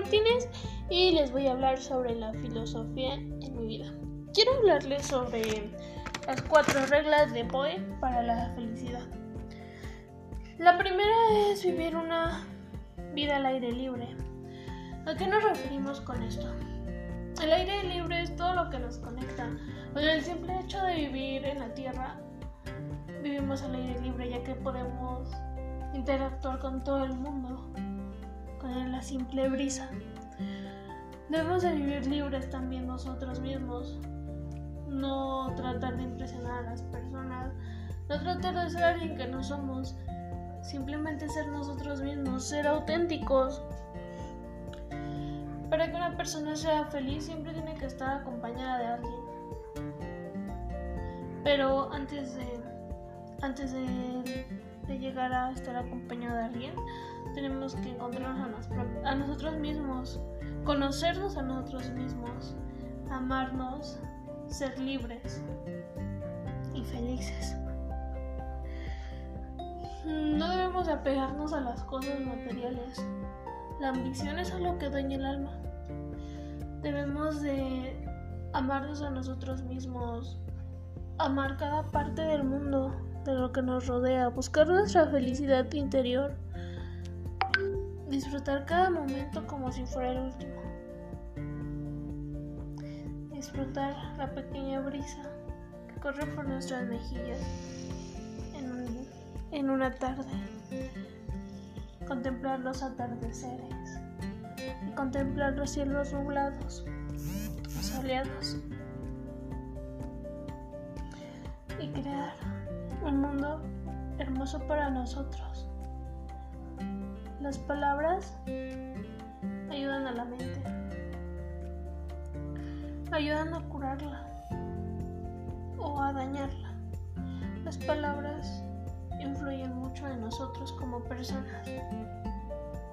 Martínez y les voy a hablar sobre la filosofía en mi vida. Quiero hablarles sobre las cuatro reglas de Poe para la felicidad. La primera es vivir una vida al aire libre. ¿A qué nos referimos con esto? El aire libre es todo lo que nos conecta. Con el simple hecho de vivir en la Tierra, vivimos al aire libre ya que podemos interactuar con todo el mundo la simple brisa. Debemos de vivir libres también nosotros mismos, no tratar de impresionar a las personas, no tratar de ser alguien que no somos, simplemente ser nosotros mismos, ser auténticos. Para que una persona sea feliz siempre tiene que estar acompañada de alguien. Pero antes de antes de, de llegar a estar acompañado de alguien, tenemos que encontrarnos a, nosotros mismos, conocernos a nosotros mismos, amarnos, ser libres y felices. No debemos apegarnos a las cosas materiales. La ambición es algo que dueña el alma. Debemos de amarnos a nosotros mismos, amar cada parte del mundo, de lo que nos rodea, buscar nuestra felicidad interior Disfrutar cada momento como si fuera el último. Disfrutar la pequeña brisa que corre por nuestras mejillas en, una tarde. Contemplar los atardeceres y contemplar los cielos nublados soleados. Y crear un mundo hermoso para nosotros. Las palabras ayudan a la mente, ayudan a curarla o a dañarla. Las palabras influyen mucho en nosotros como personas.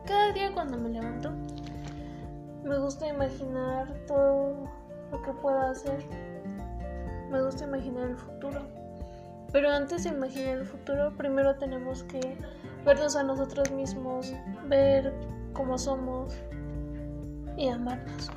Cada día cuando me levanto, me gusta imaginar todo lo que pueda hacer. Me gusta imaginar el futuro. Pero antes de imaginar el futuro, primero tenemos que vernos a nosotros mismos, ver cómo somos y amarnos.